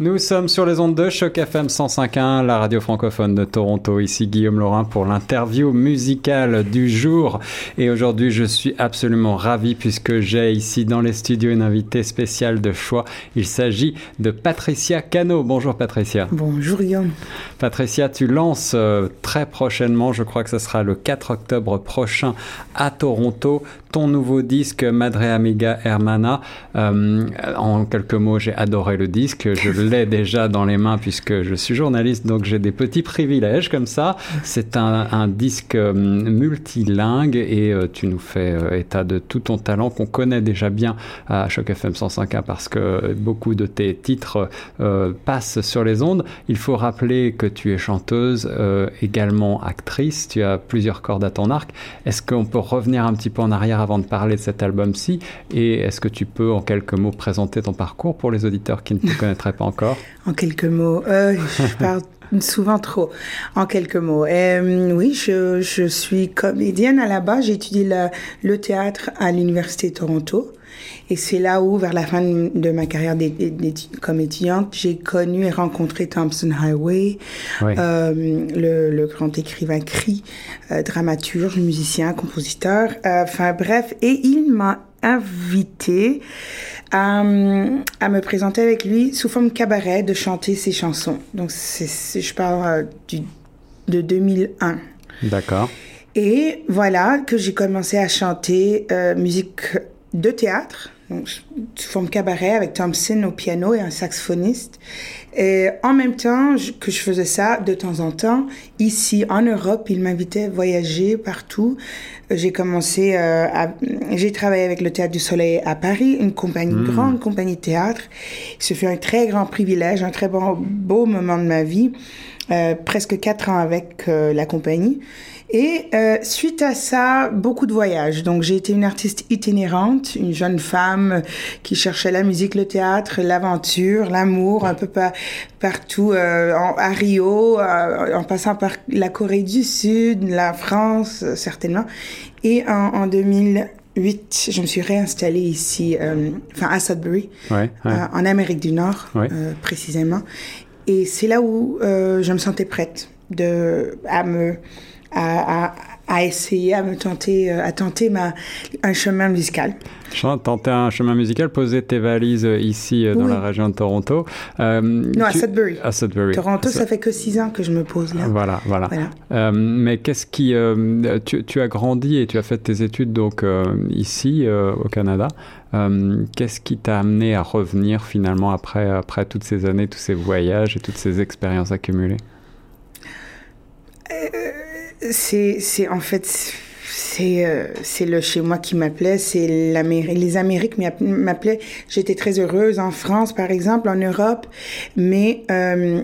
Nous sommes sur les ondes de Choc FM 105.1, la radio francophone de Toronto. Ici Guillaume Laurin pour l'interview musicale du jour. Et aujourd'hui, je suis absolument ravi puisque j'ai ici dans les studios une invitée spéciale de choix. Il s'agit de Patricia Cano. Bonjour Patricia. Bonjour Guillaume. Patricia, tu lances euh, très prochainement, je crois que ce sera le 4 octobre prochain à Toronto, ton nouveau disque Madre Amiga Hermana. Euh, en quelques mots, j'ai adoré le disque. Je l'ai déjà dans les mains puisque je suis journaliste, donc j'ai des petits privilèges comme ça. C'est un, un, disque euh, multilingue et euh, tu nous fais euh, état de tout ton talent qu'on connaît déjà bien à Choc FM 105.1 parce que beaucoup de tes titres passent sur les ondes. Il faut rappeler que tu es chanteuse, également actrice. Tu as plusieurs cordes à ton arc. Est-ce qu'on peut revenir un petit peu en arrière avant de parler de cet album-ci Et est-ce que tu peux en quelques mots présenter ton parcours pour les auditeurs qui ne te connaîtraient pas encore? En quelques mots, euh, je parle souvent trop. En quelques mots, euh, oui, je, suis comédienne à la base. J'ai étudié le théâtre à l'université de Toronto. Et c'est là où, vers la fin de ma carrière comme étudiante, j'ai connu et rencontré Thompson Highway, oui. euh, le, le, grand écrivain cri, euh, dramaturge, musicien, compositeur. Enfin bref, et il m'a invité à, à, me présenter avec lui sous forme cabaret, de chanter ses chansons. Donc, je parle du, de 2001. D'accord. Et voilà que j'ai commencé à chanter euh, musique de théâtre, donc, sous forme cabaret, avec Thompson au piano et un saxophoniste. Et en même temps que je faisais ça, de temps en temps, ici en Europe, il m'invitait à voyager partout. J'ai commencé euh, à... J'ai travaillé avec le Théâtre du Soleil à Paris, une compagnie, mmh. grande compagnie de théâtre. Ce fut un très grand privilège, un très bon, beau moment de ma vie. Euh, presque quatre ans avec euh, la compagnie. Et euh, suite à ça, beaucoup de voyages. Donc j'ai été une artiste itinérante, une jeune femme qui cherchait la musique, le théâtre, l'aventure, l'amour, un peu par, partout, euh, en, à Rio, euh, en passant par la Corée du Sud, la France, certainement. Et en, en 2008, je me suis réinstallée ici, euh, enfin à Sudbury, ouais, ouais. Euh, en Amérique du Nord, ouais. euh, précisément. Et c'est là où euh, je me sentais prête de, à me, à, à, à essayer, à me tenter, à tenter ma, un chemin musical. Tenter un chemin musical, poser tes valises ici dans oui. la région de Toronto. Euh, non, tu... à Sudbury. À Sudbury. Toronto, ça fait que six ans que je me pose là. Voilà, voilà. voilà. Euh, mais qu'est-ce qui... Euh, tu, tu, as grandi et tu as fait tes études donc ici au Canada. qu'est-ce qui t'a amené à revenir finalement après, après toutes ces années, tous ces voyages et toutes ces expériences accumulées? C'est en fait c'est euh, c'est le chez moi qui m'appelait, c'est les Amériques m'appelaient. J'étais très heureuse en France, par exemple, en Europe, mais euh,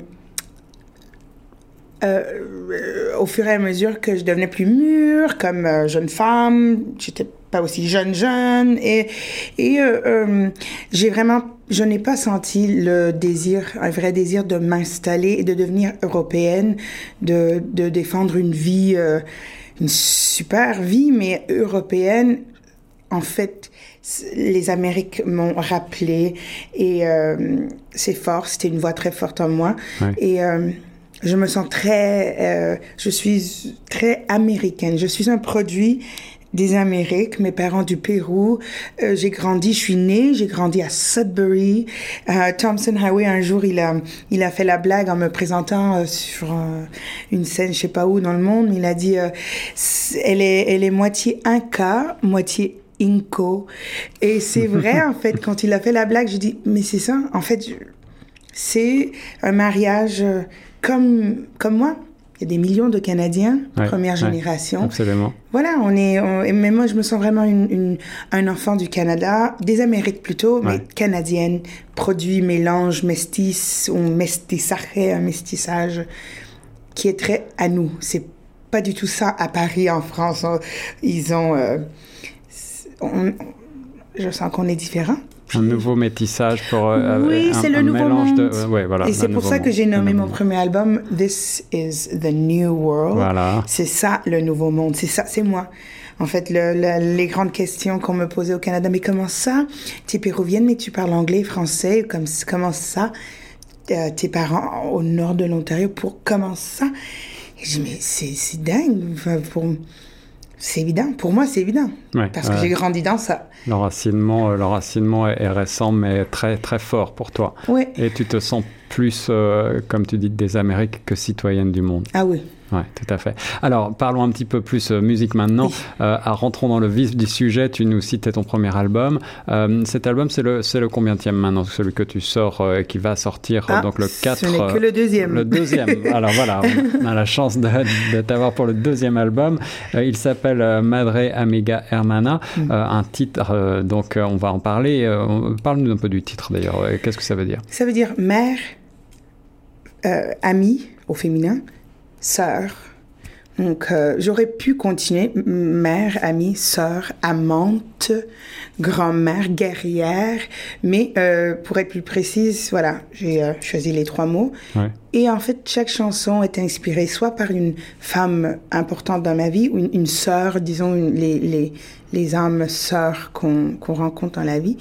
euh, au fur et à mesure que je devenais plus mûre, comme jeune femme, j'étais pas aussi jeune jeune. Et et euh, j'ai vraiment je n'ai pas senti le désir un vrai désir de m'installer et de devenir européenne de de défendre une vie euh, une super vie mais européenne. En fait les Amériques m'ont rappelé et euh, c'est fort c'était une voix très forte en moi. Ouais. et je me sens très euh, je suis très américaine. Je suis un produit des Amériques, mes parents du Pérou. Euh, j'ai grandi, je suis née, j'ai grandi à Sudbury. Euh, Thompson Highway, un jour, il a, il a fait la blague en me présentant euh, sur une scène, je sais pas où dans le monde. Il a dit, elle est, elle est moitié Inca, moitié Inco. Et c'est vrai, en fait, quand il a fait la blague, j'ai dit, mais c'est ça, en fait, c'est un mariage comme, comme moi. Il y a des millions de Canadiens, ouais, première ouais, génération. Absolument. Voilà, on est. On, mais moi, je me sens vraiment une, une, un enfant du Canada, des Amériques plutôt, mais canadienne, produit, mélange, mestis, ou un mestissage qui est très à nous. C'est pas du tout ça à Paris, en France. Ils ont. Euh, on, je sens qu'on est différent. Un nouveau métissage pour euh, oui, un, c'est le un nouveau mélange monde. de euh, ouais, voilà, et c'est pour ça monde. que j'ai nommé mon premier album This is the New World. Voilà. C'est ça le nouveau monde, c'est ça, c'est moi. En fait, le, le, les grandes questions qu'on me posait au Canada, mais comment ça Tu es péruvienne, mais tu parles anglais, français, comme, comment ça euh, tes parents au nord de l'Ontario pour comment ça? Et je dis mais c'est dingue. Enfin, pour c'est évident. Pour moi, c'est évident. parce que j'ai grandi dans ça. L'enracinement, l'enracinement est récent, mais très, très fort pour toi. Et tu te sens plus, comme tu dis, des Amériques que citoyenne du monde. Ah oui. Oui, tout à fait. Alors, parlons un petit peu plus euh, musique maintenant. Euh, rentrons dans le vif du sujet. Tu nous citais ton premier album. Euh, cet album, c'est le, c'est le combienième maintenant? Celui que tu sors et qui va sortir ah, donc le 4. Ce n'est que le deuxième. Le deuxième. Alors voilà, on a la chance de, de t'avoir pour le deuxième album. il s'appelle Madre Amiga Hermana. Mm. un titre, donc on va en parler. Parle-nous un peu du titre d'ailleurs. Qu'est-ce que ça veut dire? Ça veut dire mère, amie au féminin sœur. Donc, euh, j'aurais pu continuer mère, amie, sœur, amante, grand-mère, guerrière, mais euh, pour être plus précise, voilà, j'ai euh, choisi les trois mots. Et en fait, chaque chanson est inspirée soit par une femme importante dans ma vie ou une, sœur, disons les, les, les âmes sœurs qu'on rencontre dans la vie.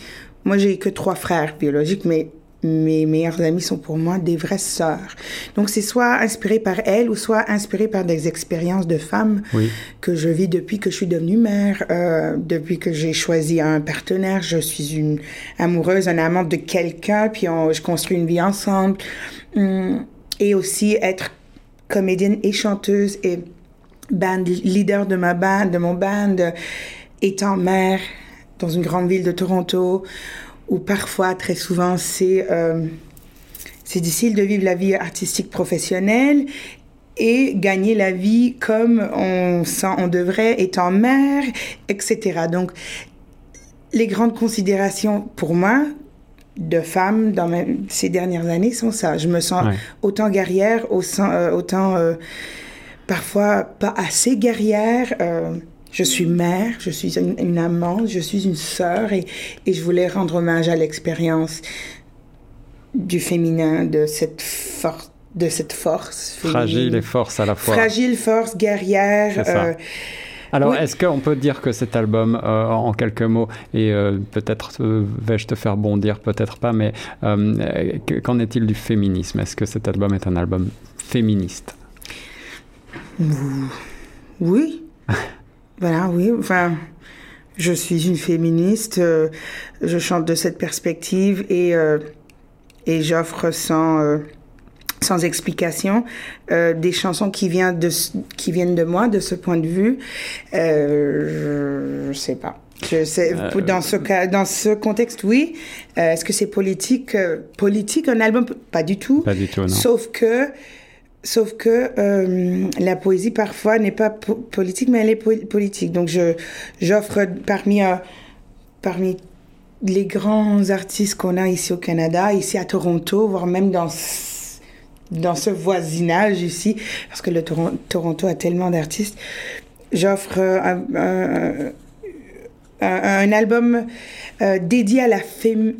Moi, j'ai que trois frères biologiques, mais mes meilleures amies sont pour moi des vraies sœurs. Donc c'est soit inspiré par elles ou soit inspiré par des expériences de femmes que je vis depuis que je suis devenue mère, euh, depuis que j'ai choisi un partenaire. Je suis une amoureuse, un amante de quelqu'un, puis on, je construis une vie ensemble. Hum, et aussi être comédienne et chanteuse et band leader de ma band, de mon band, étant mère dans une grande ville de Toronto ou parfois, très souvent, c'est euh, difficile de vivre la vie artistique professionnelle et gagner la vie comme on, on devrait, étant mère, etc. Donc, les grandes considérations pour moi de femme dans ces dernières années sont ça. Je me sens autant guerrière, euh, autant, euh, parfois pas assez guerrière. Je suis mère, je suis une, amante, je suis une sœur et, et je voulais rendre hommage à l'expérience du féminin, de cette force de cette force. Fragile et force à la fois. Fragile, force, guerrière. Euh, alors, est-ce qu'on peut dire que cet album, euh, en quelques mots, et euh, peut-être vais-je te faire bondir, peut-être pas, mais qu'en est-il du féminisme? Est-ce que cet album est un album féministe? Oui. Voilà, oui. Enfin, je suis une féministe. Euh, je chante de cette perspective et euh, et j'offre sans euh, sans explication des chansons qui viennent de qui viennent de moi de ce point de vue. je, je sais pas. Je sais, dans ce cas, dans ce contexte, oui. Est-ce que c'est politique Politique, un album? Pas du tout. Pas du tout, non. Sauf que Sauf que euh, la poésie parfois n'est pas politique, mais elle est politique. Donc j'offre parmi euh, parmi les grands artistes qu'on a ici au Canada, ici à Toronto, voire même dans dans ce voisinage ici, parce que le Toronto a tellement d'artistes, j'offre un, un, album euh, dédié à la,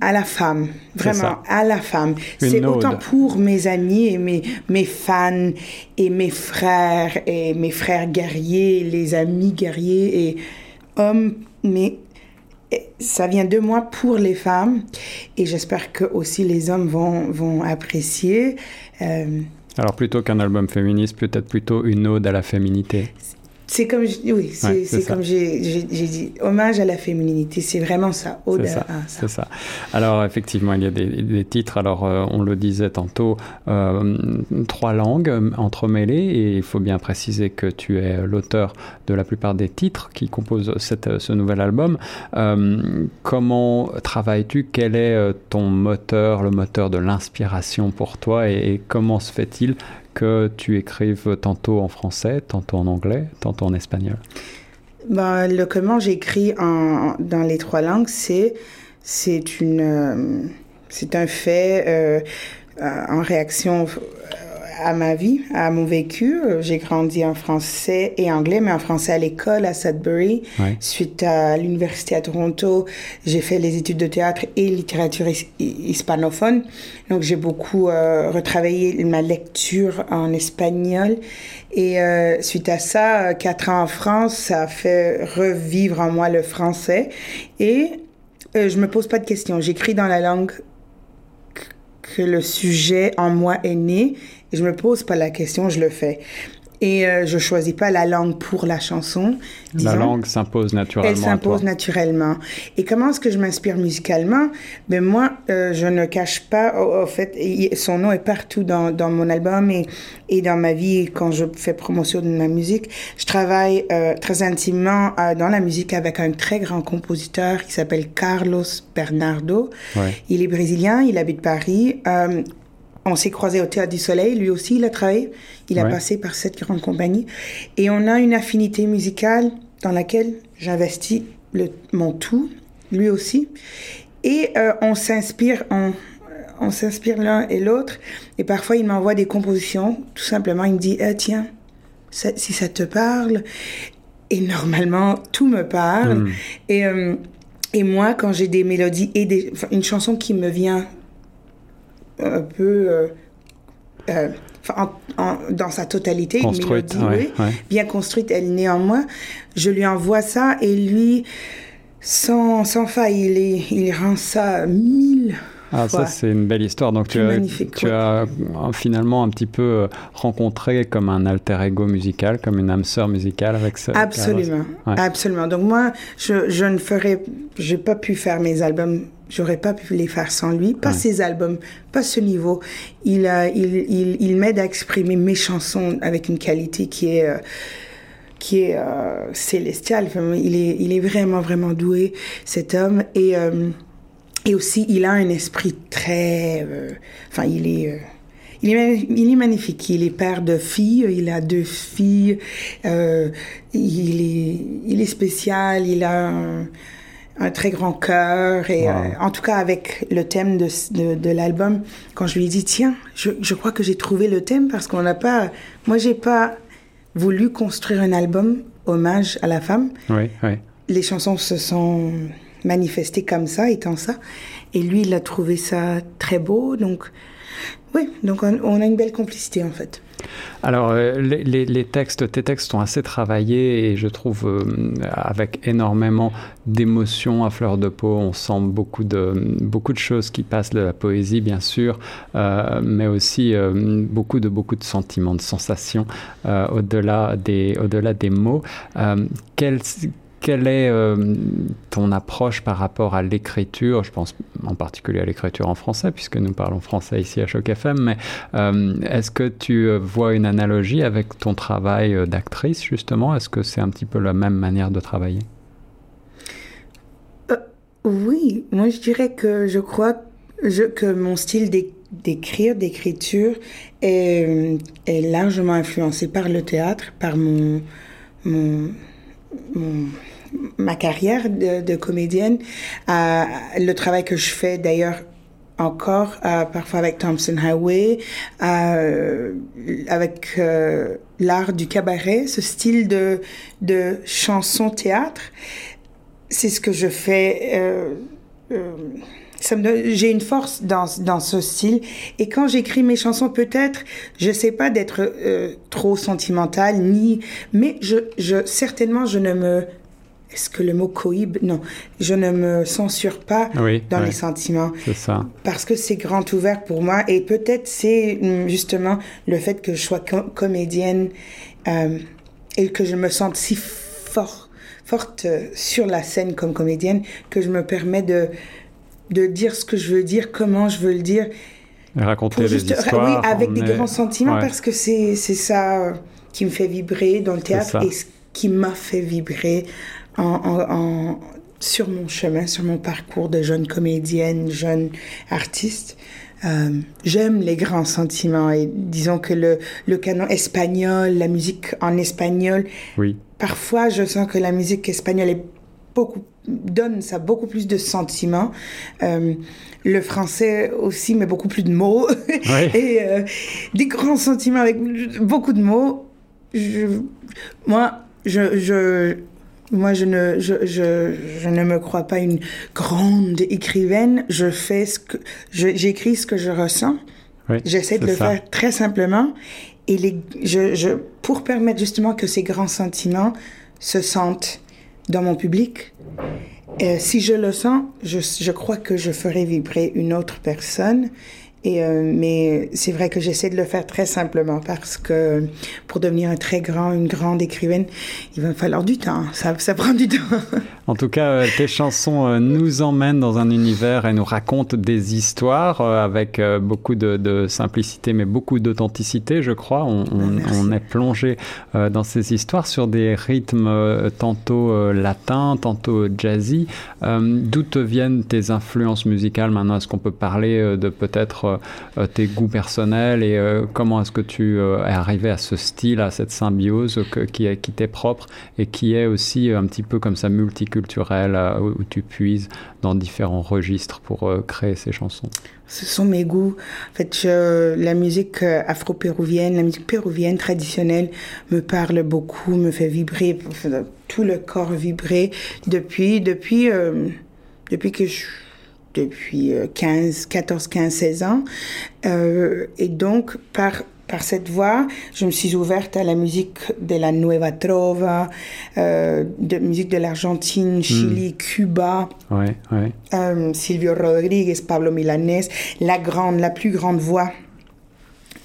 à la femme, vraiment à la femme. C'est autant pour mes amis et mes, mes fans et mes frères et mes frères guerriers, les amis guerriers et hommes, mais ça vient de moi pour les femmes et j'espère que aussi les hommes vont, vont apprécier. Euh, alors plutôt qu'un album féministe, peut-être plutôt une ode à la féminité. C'est comme, oui, c'est comme j'ai dit, hommage à la féminité, c'est vraiment ça, C'est ça, c'est ça. Alors effectivement, il y a des, titres, alors euh, on le disait tantôt, euh, trois langues euh, entremêlées, et il faut bien préciser que tu es l'auteur de la plupart des titres qui composent cette, ce nouvel album. comment travailles-tu? Quel est ton moteur, le moteur de l'inspiration pour toi, et comment se fait-il que tu écrives tantôt en français, tantôt en anglais, tantôt en espagnol ben, Le comment j'écris dans les trois langues, c'est c'est une euh, c'est un fait euh, en réaction à ma vie, à mon vécu. J'ai grandi en français et anglais, mais en français à l'école à Sudbury. Suite à l'université à Toronto, j'ai fait les études de théâtre et littérature hispanophone. Donc j'ai beaucoup euh, retravaillé ma lecture en espagnol. Et euh, suite à ça, quatre ans en France, ça a fait revivre en moi le français. Et euh, je me pose pas de questions. J'écris dans la langue que le sujet en moi est né, et je me pose pas la question, je le fais. Et euh, je choisis pas la langue pour la chanson. La langue s'impose naturellement. Elle s'impose naturellement. Et comment est-ce que je m'inspire musicalement? Ben moi, euh, je ne cache pas. Au, fait, son nom est partout dans, dans mon album et, et dans ma vie quand je fais promotion de ma musique. Je travaille euh, très intimement euh, dans la musique avec un très grand compositeur qui s'appelle Carlos Bernardo. Ouais. Il est brésilien, il habite Paris. On s'est croisé au Théâtre du Soleil, lui aussi il a travaillé, il a Ouais. passé par cette grande compagnie. Et on a une affinité musicale dans laquelle j'investis mon tout, lui aussi. Et euh, on s'inspire, on, on s'inspire l'un et l'autre. Et parfois il m'envoie des compositions, tout simplement il me dit, Ah, tiens, ça- si ça te parle. Et normalement, tout me parle. Mm. Et, euh, et moi, quand j'ai des mélodies et des, une chanson qui me vient un peu euh, euh, en- en- dans sa totalité, Construite, une mélodie, ouais, oui, ouais. bien construite, elle moi. Je lui envoie ça et lui, sans, sans faille, il, est, il rend ça mille Ah, ça, c'est une belle histoire. Donc, tu as, magnifique, tu ouais. as euh, finalement un petit peu euh, rencontré comme un alter ego musical, comme une âme sœur musicale avec ce. Absolument, Ouais. absolument. Donc moi, je, je ne ferais, j'ai pas pu faire mes albums, j'aurais pas pu les faire sans lui, pas ses albums, pas ce niveau. Il, a- il, il, il m'aide à exprimer mes chansons avec une qualité qui est euh, qui est euh, célestiale. Enfin, il est, il est vraiment, vraiment doué, cet homme. Et, euh, et aussi, il a un esprit très... euh, Enfin, il est... euh, il est, il est magnifique. Il est père de filles. Il a deux filles. Euh, il, est, il est spécial. Il a un, un très grand cœur. Et Wow. euh, en tout cas, avec le thème de, de, de l'album, quand je lui ai dit, tiens, je, je crois que j'ai trouvé le thème parce qu'on n'a pas... Moi, j'ai pas voulu construire un album hommage à la femme. Oui, oui. Les chansons se sont manifestées comme ça, étant ça. Et lui, il a trouvé ça très beau. Donc, oui, donc on, a une belle complicité en fait. Alors, euh, les, les- textes, tes textes sont assez travaillés et je trouve euh, avec énormément d'émotions à fleur de peau. On sent beaucoup de, beaucoup de choses qui passent de la poésie, bien sûr, euh, mais aussi beaucoup, de, beaucoup de sentiments, de sensations au-delà des, au-delà des mots. Quelle est euh, ton approche par rapport à l'écriture? Je pense en particulier à l'écriture en français, puisque nous parlons français ici à Choc FM, mais euh, est-ce que tu euh, vois une analogie avec ton travail d'actrice, justement? Est-ce que c'est un petit peu la même manière de travailler? Oui, moi je dirais que je crois que mon style d'é- d'écrire, d'écriture est, largement influencé par le théâtre, par mon- ma carrière de, comédienne, euh, le travail que je fais d'ailleurs encore, euh, parfois avec Thompson Highway, euh, avec l'art du cabaret, ce style de, de chanson-théâtre. C'est ce que je fais. j'ai une force dans, dans ce style. Et quand j'écris mes chansons, peut-être, je sais pas d'être trop sentimentale, ni, mais je, je, certainement, je ne me, est-ce que le mot cohibe? Non. Je ne me censure pas Oui, dans oui. les sentiments C'est ça. parce que c'est grand ouvert pour moi et peut-être c'est hum, justement le fait que je sois com- comédienne euh, et que je me sente si fort, forte euh, sur la scène comme comédienne que je me permets de de dire ce que je veux dire, comment je veux le dire, Et raconter des juste histoires. oui avec des grands sentiments Ouais. parce que c'est ça euh, qui me fait vibrer dans le théâtre et ce qui m'a fait vibrer en, en- en- sur mon chemin, sur mon parcours de jeune comédienne, jeune artiste. Euh, J'aime les grands sentiments et disons que le, le canon espagnol, la musique en espagnol, Oui, parfois je sens que la musique espagnole est beaucoup donne ça beaucoup plus de sentiments. Euh, le français aussi mais beaucoup plus de mots. Et euh, des grands sentiments avec beaucoup de mots. Je, moi je, je moi, je ne, je, je, je ne me crois pas une grande écrivaine. Je fais ce que, je- j'écris ce que je ressens. oui. J'essaie de le ça. faire très simplement. Et les, je, je, pour permettre justement que ces grands sentiments se sentent dans mon public, euh, si je le sens, je, je crois que je ferai vibrer une autre personne. Et, euh, mais c'est vrai que j'essaie de le faire très simplement parce que pour devenir un très grand, une grande écrivaine, il va falloir du temps. Ça, ça prend du temps. En tout cas, euh, tes chansons euh, nous emmènent dans un univers et nous racontent des histoires avec beaucoup de, de simplicité, mais beaucoup d'authenticité, je crois. On, on, on est plongé dans ces histoires sur des rythmes tantôt latins, tantôt jazzy. D'où te viennent tes influences musicales? Maintenant Est-ce qu'on peut parler de peut-être tes goûts personnels et euh, comment est-ce que tu euh, es arrivé à ce style, à cette symbiose qui, est, qui t'est propre et qui est aussi un petit peu comme ça multiculturel où, tu puises dans différents registres pour créer ces chansons? Ce sont mes goûts. En fait, la musique afro-péruvienne, la musique péruvienne traditionnelle me parle beaucoup, me fait vibrer, tout le corps vibrer depuis, depuis, depuis que je depuis 15, 14, 15, 16 ans. Euh, et donc, par, par cette voie, je me suis ouverte à la musique de la Nueva Trova, euh, de musique de l'Argentine, Chili, hmm. Cuba, ouais, ouais. Euh, Silvio Rodriguez, Pablo Milanés, la grande, la plus grande voix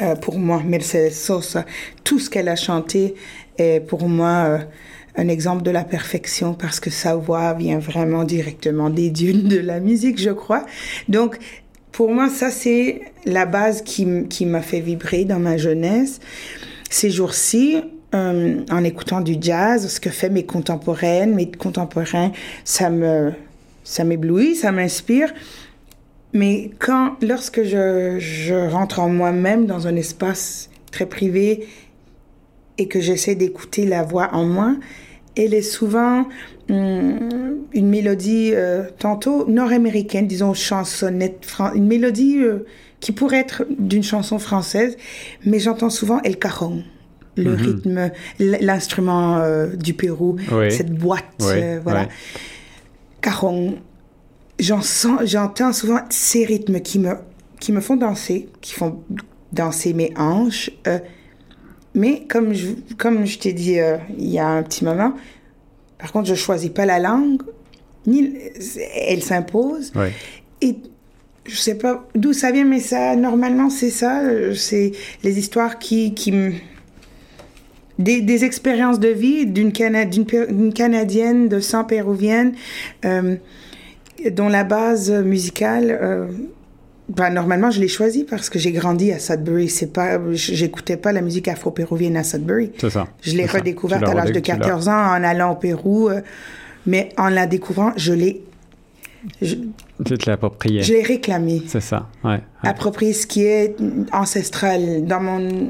euh, pour moi, Mercedes Sosa. Tout ce qu'elle a chanté est pour moi euh, un exemple de la perfection parce que sa voix vient vraiment directement des dieux de la musique, je crois. Donc, pour moi, ça, c'est la base qui, qui m'a fait vibrer dans ma jeunesse. Ces jours-ci, euh, en écoutant du jazz, ce que fait mes contemporaines, mes contemporains, ça me, ça m'éblouit, ça m'inspire. Mais quand, lorsque je, je rentre en moi-même dans un espace très privé et que j'essaie d'écouter la voix en moi, elle est souvent hum, une mélodie euh, tantôt nord-américaine, disons chansonnette, une mélodie euh, qui pourrait être d'une chanson française, mais j'entends souvent El Cajon, le mhm. rythme, l'instrument euh, du Pérou, cette boîte, voilà. Cajon, j'entends souvent ces rythmes qui me, qui me font danser, qui font danser mes hanches. Mais comme je, comme je t'ai dit euh, il y a un petit moment, par contre, je choisis pas la langue, ni elle s'impose. Et je sais pas d'où ça vient, mais ça, normalement, c'est ça. C'est les histoires qui, qui des, des expériences de vie d'une Canadienne de sang péruvienne, euh, dont la base musicale. Euh, ben, normalement, je l'ai choisi parce que j'ai grandi à Sudbury. C'est pas, j'écoutais pas la musique afro-péruvienne à Sudbury. C'est ça. Je l'ai redécouverte à l'âge de 14 ans en allant au Pérou. Euh, mais en la découvrant, je l'ai. Je, tu te l'ai approprié. Je l'ai réclamé. C'est ça, ouais, Approprier ce qui est ancestral dans mon.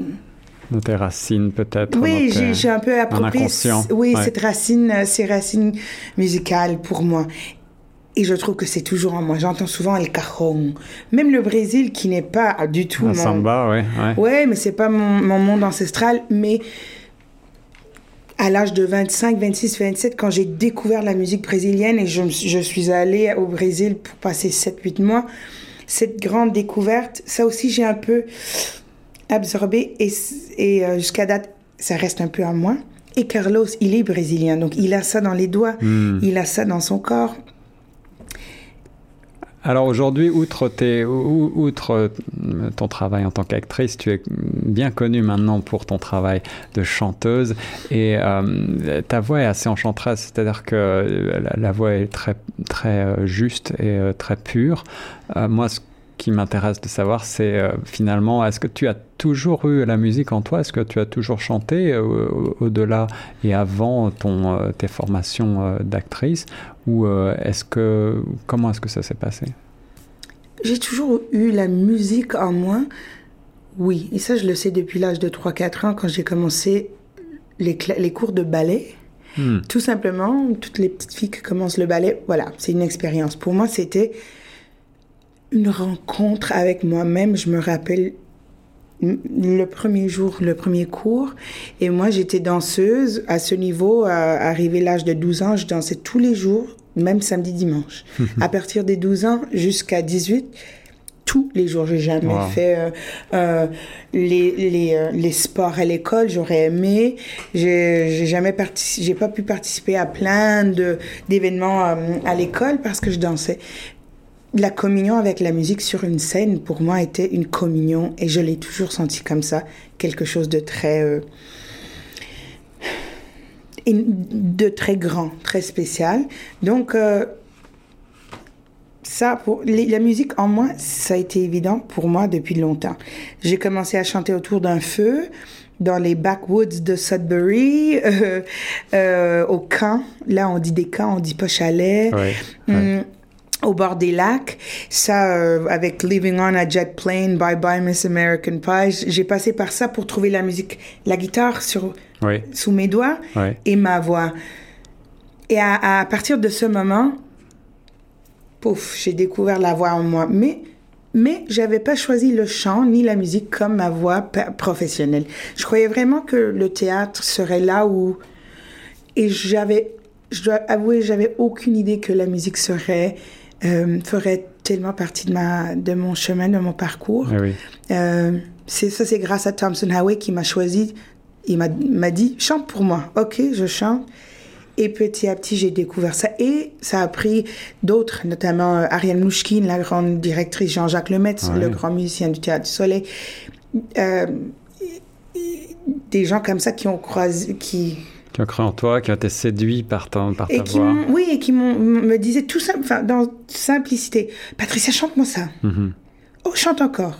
Dans tes racines, peut-être. Oui, j'ai un peu approprié. Oui, cette racine, euh, ces racines musicales pour moi. Et je trouve que c'est toujours en moi. J'entends souvent El Cajon. Même le Brésil, qui n'est pas du tout. La samba, ouais. Ouais, ouais mais c'est pas mon, mon, monde ancestral. Mais à l'âge de 25, 26, 27, quand j'ai découvert la musique brésilienne et je, je suis allée au Brésil pour passer 7, 8 mois, cette grande découverte, ça aussi, j'ai un peu absorbé. Et, et euh, jusqu'à date, ça reste un peu à moi. Et Carlos, il est brésilien, donc il a ça dans les doigts, hmm. il a ça dans son corps. Alors aujourd'hui, outre, outre euh, ton travail en tant qu'actrice, tu es bien connue maintenant pour ton travail de chanteuse et euh, ta voix est assez enchanteresse, c'est-à-dire que la, voix est très, très euh, juste et très pure. moi, qui m'intéresse de savoir, c'est finalement, est-ce que tu as toujours eu la musique en toi? Est-ce que tu as toujours chanté au-delà et avant ton, tes formations d'actrice? Ou euh, est-ce que comment est-ce que ça s'est passé? J'ai toujours eu la musique en moi. Oui, et ça je le sais depuis l'âge de 3-4 ans quand j'ai commencé les, les, cours de ballet. Hmm. Tout simplement, toutes les petites filles qui commencent le ballet, voilà, c'est une expérience. Pour moi, c'était une rencontre avec moi-même. Je me rappelle le premier jour, le premier cours. Et moi, j'étais danseuse à ce niveau. arrivé l'âge de 12 ans, je dansais tous les jours, même samedi, dimanche. à partir des 12 ans jusqu'à 18, tous les jours. J'ai jamais fait euh, euh, les, les, euh, les, sports à l'école. J'aurais aimé. J'ai jamais j'ai pas pu participer à plein de d'événements à l'école parce que je dansais. La communion avec la musique sur une scène, pour moi, était une communion et je l'ai toujours senti comme ça, quelque chose de très, euh, de très grand, très spécial. Donc, euh, ça, pour la musique en moi, ça a été évident pour moi depuis longtemps. J'ai commencé à chanter autour d'un feu dans les backwoods de Sudbury, euh, euh, au camp. Là, on dit des camps, on dit pas chalet. Hum, au bord des lacs, ça euh, avec Living on a Jet Plane, Bye Bye Miss American Pie, j'ai passé par ça pour trouver la musique, la guitare sur sous mes doigts et ma voix. Et à, à, partir de ce moment, pouf, j'ai découvert la voix en moi. Mais mais j'avais pas choisi le chant ni la musique comme ma voix professionnelle. Je croyais vraiment que le théâtre serait là où et j'avais je dois avouer j'avais aucune idée que la musique serait euh, ferait tellement partie de ma de mon chemin de mon parcours. Eh oui. euh, c'est ça c'est grâce à Thompson Howey qui m'a choisi. Il m'a dit chante pour moi. Ok, je chante. Et petit à petit, j'ai découvert ça. Et ça a pris d'autres, notamment euh, Ariane Mouchkine, la grande directrice, Jean-Jacques Lemetz, le grand musicien du Théâtre du Soleil. Euh, des gens comme ça qui ont croisé, qui... Qui ont cru en toi, qui ont été séduits par, ton, par ta voix. Oui, et qui me disaient tout enfin, dans simplicité. Patricia, chante-moi ça. Mm-hmm. Oh, chante encore.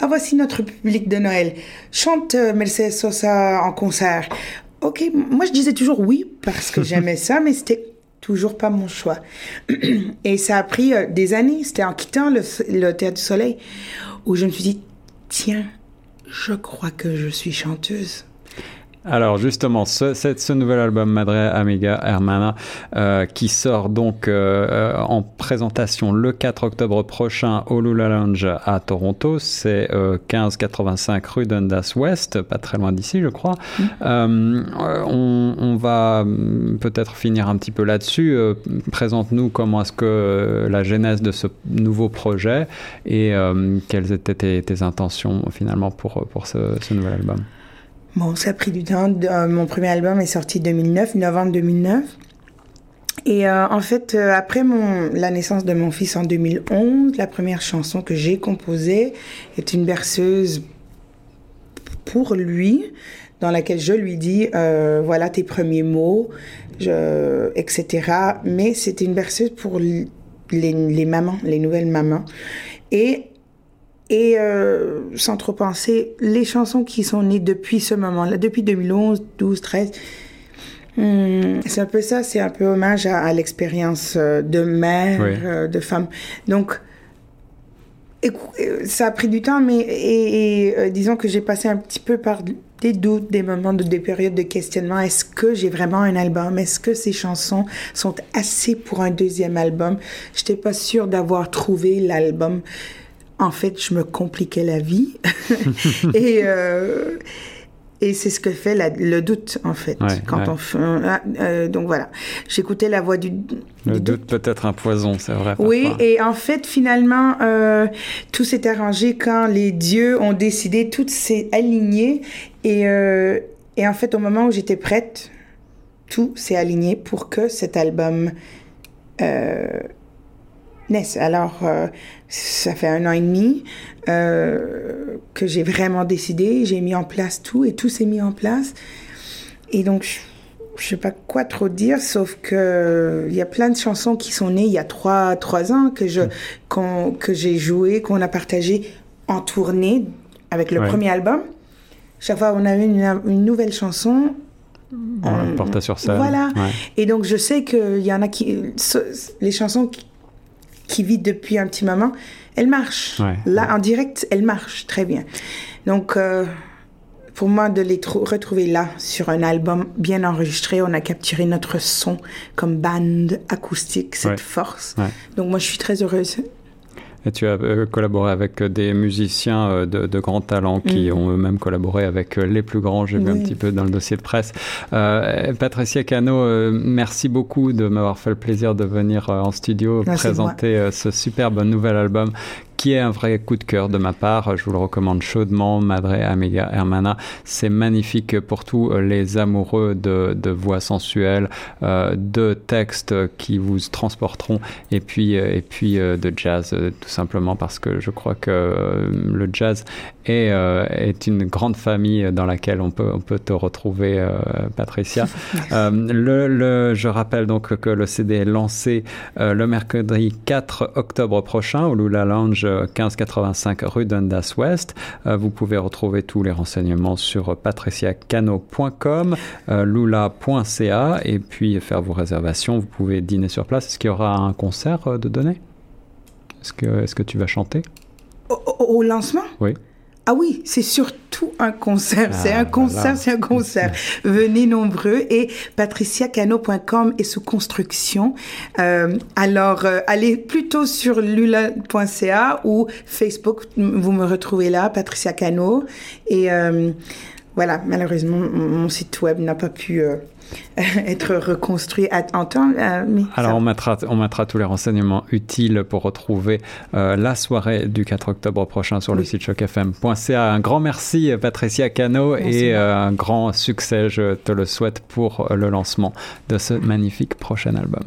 Ah, voici notre public de Noël. Chante euh, Mercedes Sosa en concert. Ok, moi je disais toujours oui parce que j'aimais ça, mais c'était toujours pas mon choix. Et ça a pris euh, des années. C'était en quittant le, le Théâtre du Soleil où je me suis dit, tiens, je crois que je suis chanteuse. Alors justement, ce, ce, nouvel album Madre Amiga Hermana euh, qui sort donc euh, en présentation le 4 octobre prochain au Lula Lounge à Toronto, c'est euh, 1585 rue Dundas West, pas très loin d'ici je crois. Mm. Euh, on, on, va mm, peut-être finir un petit peu là-dessus. Euh, présente-nous comment est-ce que la genèse de ce nouveau projet et quelles étaient tes, tes, intentions finalement pour, pour ce, ce nouvel album. Bon, ça a pris du temps. Euh, mon premier album est sorti 2009, novembre 2009. Et euh, en fait, euh, après mon, la naissance de mon fils en 2011, la première chanson que j'ai composée est une berceuse pour lui, dans laquelle je lui dis, voilà tes premiers mots, je, etc. Mais c'était une berceuse pour les, les mamans, les nouvelles mamans. Et et euh, sans trop penser, les chansons qui sont nées depuis ce moment-là, depuis 2011, 12, 13, c'est un peu ça, c'est un peu hommage à, l'expérience euh, de mère, euh, de femme. Donc, ça a pris du temps, mais et, disons que j'ai passé un petit peu par des doutes, des moments, de, des périodes de questionnement. Est-ce que j'ai vraiment un album? Est-ce que ces chansons sont assez pour un deuxième album? Je n'étais pas sûre d'avoir trouvé l'album en fait, je me compliquais la vie. et euh, et c'est ce que fait le doute, en fait. quand on euh, euh, donc voilà, j'écoutais la voix du. Le doute, peut être un poison, c'est vrai. Oui, et en fait, finalement, tout s'est arrangé quand les dieux ont décidé, tout s'est aligné. Et, et en fait, au moment où j'étais prête, tout s'est aligné pour que cet album Alors, ça fait un an et demi euh, que j'ai vraiment décidé, j'ai mis en place tout et tout s'est mis en place. Et donc, je, ne sais pas quoi trop dire, sauf que il y a plein de chansons qui sont nées il y a trois, trois ans que je, que j'ai joué, qu'on a partagé en tournée avec le premier album. Chaque fois on avait une, une nouvelle chanson, on, portait sur ça. Voilà. Et donc, je sais qu'il y en a qui. Les chansons qui, vit depuis un petit moment, elle marche. là, en direct, elle marche très bien. Donc, euh, pour moi, de les retrouver là, sur un album bien enregistré, on a capturé notre son comme bande acoustique, cette force. Donc, moi, je suis très heureuse. Et tu as euh, collaboré avec des musiciens euh, de, de grand talent qui mm. ont eux-mêmes collaboré avec euh, les plus grands, j'ai vu un petit peu dans le dossier de presse. Euh, Patricia Cano, merci beaucoup de m'avoir fait le plaisir de venir en studio présenter ce superbe nouvel album qui est un vrai coup de cœur de ma part. Je vous le recommande chaudement. Madre Amiga Hermana, c'est magnifique pour tous les amoureux de, de voix sensuelles, euh, de textes qui vous transporteront, et puis, euh, et puis euh, de jazz, tout simplement parce que je crois que le jazz est, est une grande famille dans laquelle on peut, on peut te retrouver, Patricia. le, le, je rappelle donc que le CD est lancé le mercredi 4 octobre prochain au Lula Lounge 1585 rue Dundas West. vous pouvez retrouver tous les renseignements sur patriciacano.com, lula.ca et puis faire vos réservations. Vous pouvez dîner sur place. Est-ce qu'il y aura un concert euh, de donner? Est-ce que, est que tu vas chanter? Au, lancement? Oui. Ah oui, c'est surtout un concert. c'est un ah, concert, c'est un concert. Venez nombreux et patriciacano.com est sous construction. Euh, alors, euh, allez plutôt sur lula.ca ou Facebook. Vous me retrouvez là, Patricia Cano. Et voilà, malheureusement, mon site web n'a pas pu être reconstruit à, en temps. Euh, Alors, on mettra, on mettra tous les renseignements utiles pour retrouver euh, la soirée du 4 octobre prochain sur le site chocfm.ca. Un grand merci, Patricia Cano, et euh, un grand succès, je te le souhaite, pour le lancement de ce magnifique prochain album.